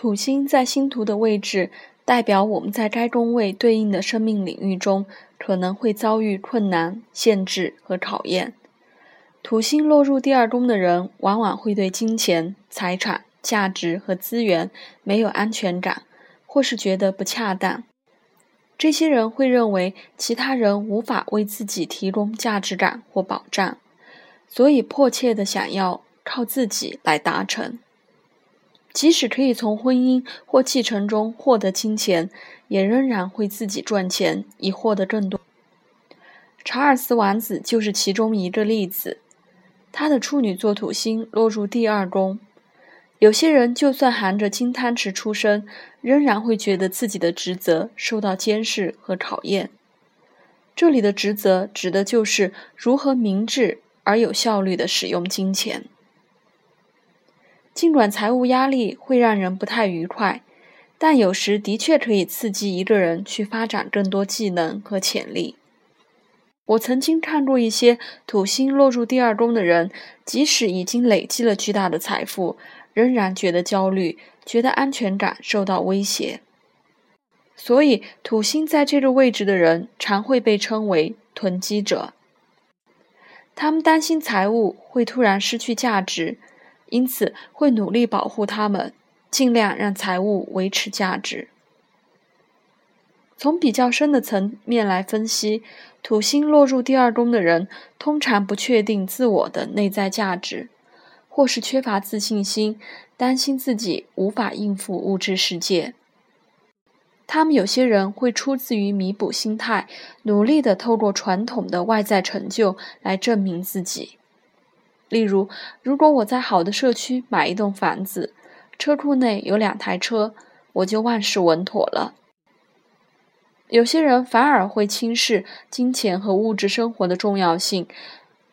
土星在星图的位置，代表我们在该宫位对应的生命领域中可能会遭遇困难、限制和考验。土星落入第二宫的人，往往会对金钱、财产、价值和资源没有安全感，或是觉得不恰当。这些人会认为其他人无法为自己提供价值感或保障，所以迫切的想要靠自己来达成。即使可以从婚姻或继承中获得金钱，也仍然会自己赚钱以获得更多。查尔斯王子就是其中一个例子。他的处女座土星落入第二宫。有些人就算含着金汤匙出生，仍然会觉得自己的职责受到监视和考验。这里的职责指的就是如何明智而有效率地使用金钱。尽管财务压力会让人不太愉快，但有时的确可以刺激一个人去发展更多技能和潜力。我曾经看过一些土星落入第二宫的人，即使已经累积了巨大的财富，仍然觉得焦虑，觉得安全感受到威胁。所以，土星在这个位置的人常会被称为囤积者。他们担心财务会突然失去价值。因此，会努力保护他们，尽量让财物维持价值。从比较深的层面来分析，土星落入第二宫的人，通常不确定自我的内在价值，或是缺乏自信心，担心自己无法应付物质世界。他们有些人会出自于弥补心态，努力的透过传统的外在成就来证明自己。例如，如果我在好的社区买一栋房子，车库内有两台车，我就万事稳妥了。有些人反而会轻视金钱和物质生活的重要性，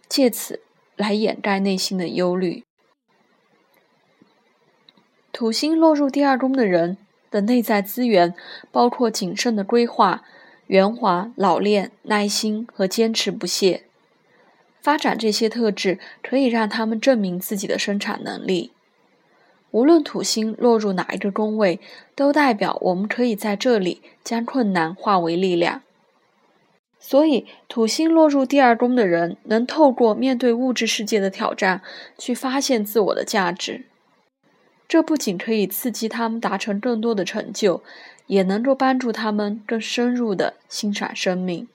借此来掩盖内心的忧虑。土星落入第二宫的人的内在资源包括谨慎的规划、圆滑、老练、耐心和坚持不懈。发展这些特质可以让他们证明自己的生产能力。无论土星落入哪一个宫位，都代表我们可以在这里将困难化为力量。所以，土星落入第二宫的人能透过面对物质世界的挑战，去发现自我的价值。这不仅可以刺激他们达成更多的成就，也能够帮助他们更深入地欣赏生命。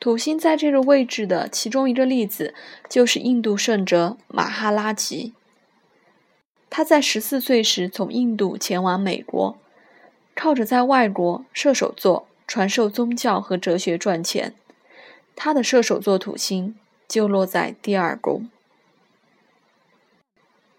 土星在这个位置的其中一个例子，就是印度圣哲马哈拉吉。他在十四岁时从印度前往美国，靠着在外国射手座传授宗教和哲学赚钱。他的射手座土星就落在第二宫。